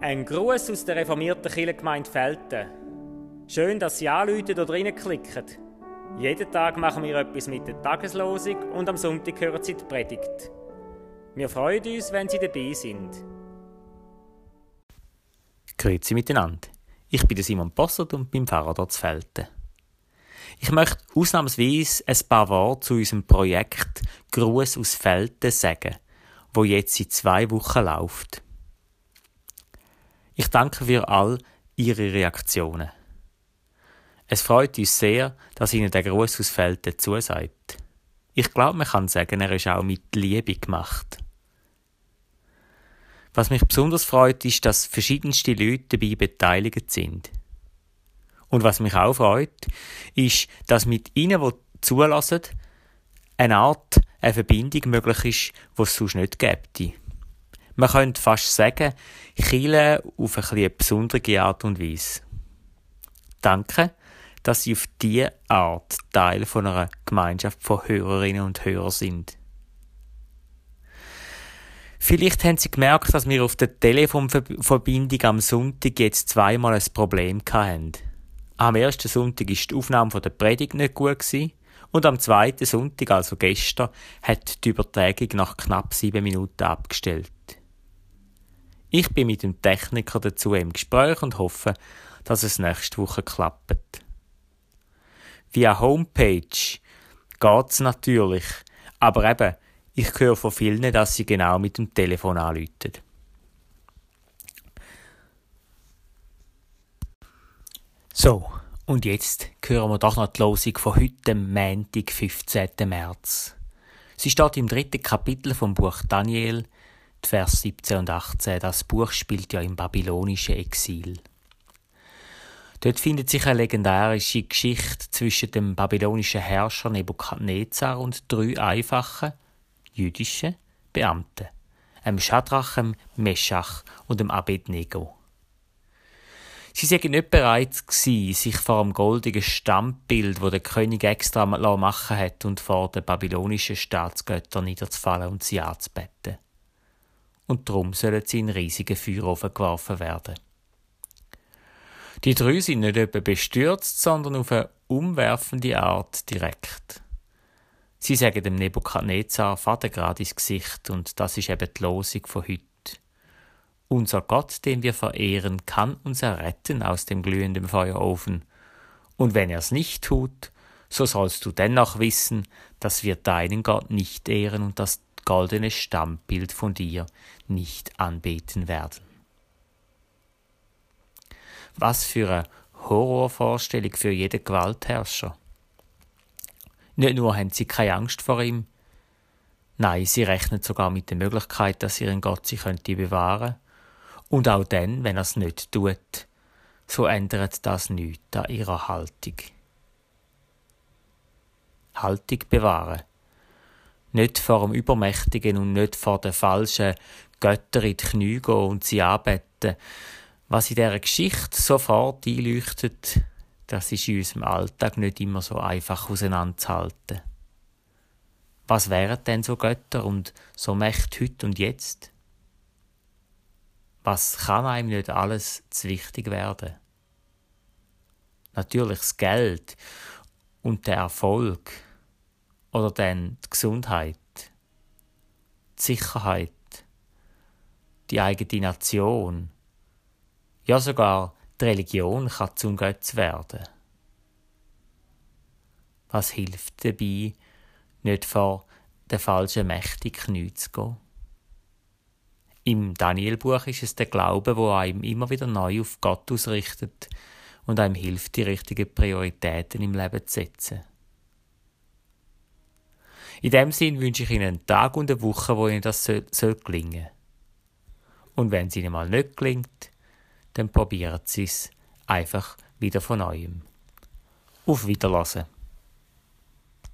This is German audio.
Ein Gruß aus der reformierten Kirchengemeinde Felten. Schön, dass Sie anrufen oder reinklicken. Jeden Tag machen wir etwas mit der Tageslosung und am Sonntag hören Sie die Predigt. Wir freuen uns, wenn Sie dabei sind. Grüezi miteinander. Ich bin Simon Bossert und bin Pfarrer dort zu Felten. Ich möchte ausnahmsweise ein paar Worte zu unserem Projekt Gruß aus Felten sagen, wo jetzt seit zwei Wochen läuft. Ich danke für all Ihre Reaktionen. Es freut uns sehr, dass Ihnen der Gruß aus Felten zusagt. Ich glaube, man kann sagen, er ist auch mit Liebe gemacht. Was mich besonders freut, ist, dass verschiedenste Leute dabei beteiligt sind. Und was mich auch freut, ist, dass mit ihnen, die zulassen, eine Art eine Verbindung möglich ist, die es sonst nicht gäbe. Man könnte fast sagen, Chile auf eine, eine besondere Art und Weise. Danke, dass Sie auf diese Art Teil von einer Gemeinschaft von Hörerinnen und Hörern sind. Vielleicht haben Sie gemerkt, dass wir auf der Telefonverbindung am Sonntag jetzt zweimal ein Problem hatten. Am ersten Sonntag war die Aufnahme der Predigt nicht gut und am zweiten Sonntag, also gestern, hat die Übertragung nach knapp sieben Minuten abgestellt. Ich bin mit dem Techniker dazu im Gespräch und hoffe, dass es nächste Woche klappt. Via Homepage geht's natürlich, aber eben, ich höre von vielen, dass sie genau mit dem Telefon anrufen. So, und jetzt hören wir doch noch die Losung von heute, Montag, 15. März. Sie steht im dritten Kapitel vom Buch Daniel, Vers 17 und 18. Das Buch spielt ja im babylonischen Exil. Dort findet sich eine legendarische Geschichte zwischen dem babylonischen Herrscher Nebukadnezar und drei einfachen, jüdischen Beamten, einem Schadrach, einem Meschach und dem Abednego. Sie seien nicht bereit gewesen, sich vor dem goldigen Stammbild, wo der König extra machen hat, und vor den babylonischen Staatsgöttern niederzufallen und sie anzubeten. Und darum sollen sie in riesige Feuerofen geworfen werden. Die drei sind nicht etwa bestürzt, sondern auf eine umwerfende Art direkt. Sie sagen dem Nebukadnezar Vater gerade ins Gesicht und das ist eben die Losung von heute. Unser Gott, den wir verehren, kann uns erretten aus dem glühenden Feuerofen. Und wenn er es nicht tut, so sollst du dennoch wissen, dass wir deinen Gott nicht ehren und das goldene Stammbild von dir nicht anbeten werden. Was für eine Horrorvorstellung für jeden Gewaltherrscher. Nicht nur haben sie keine Angst vor ihm, nein, sie rechnen sogar mit der Möglichkeit, dass ihren Gott sie könnte bewahren. Und auch dann, wenn er es nicht tut, so ändert das nichts an ihrer Haltung. Haltung bewahren. Nicht vor dem Übermächtigen und nicht vor den falschen Göttern in die Knie gehen und sie anbeten. Was in dieser Geschichte sofort einleuchtet, das ist in unserem Alltag nicht immer so einfach auseinanderzuhalten. Was wären denn so Götter und so Mächte heute und jetzt? Was kann einem nicht alles zu wichtig werden? Natürlich das Geld und der Erfolg oder dann die Gesundheit, die Sicherheit, die eigene Nation, ja sogar die Religion kann zum Götz werden. Was hilft dabei, nicht vor den falschen Mächten Knie zu gehen? Im Danielbuch ist es der Glaube, wo einem immer wieder neu auf Gott ausrichtet und einem hilft, die richtigen Prioritäten im Leben zu setzen. In dem Sinn wünsche ich Ihnen einen Tag und eine Woche, wo Ihnen das soll, soll gelingen. Und wenn es Ihnen mal nicht gelingt, dann probieren Sie es einfach wieder von neuem. Auf Wiederlassen.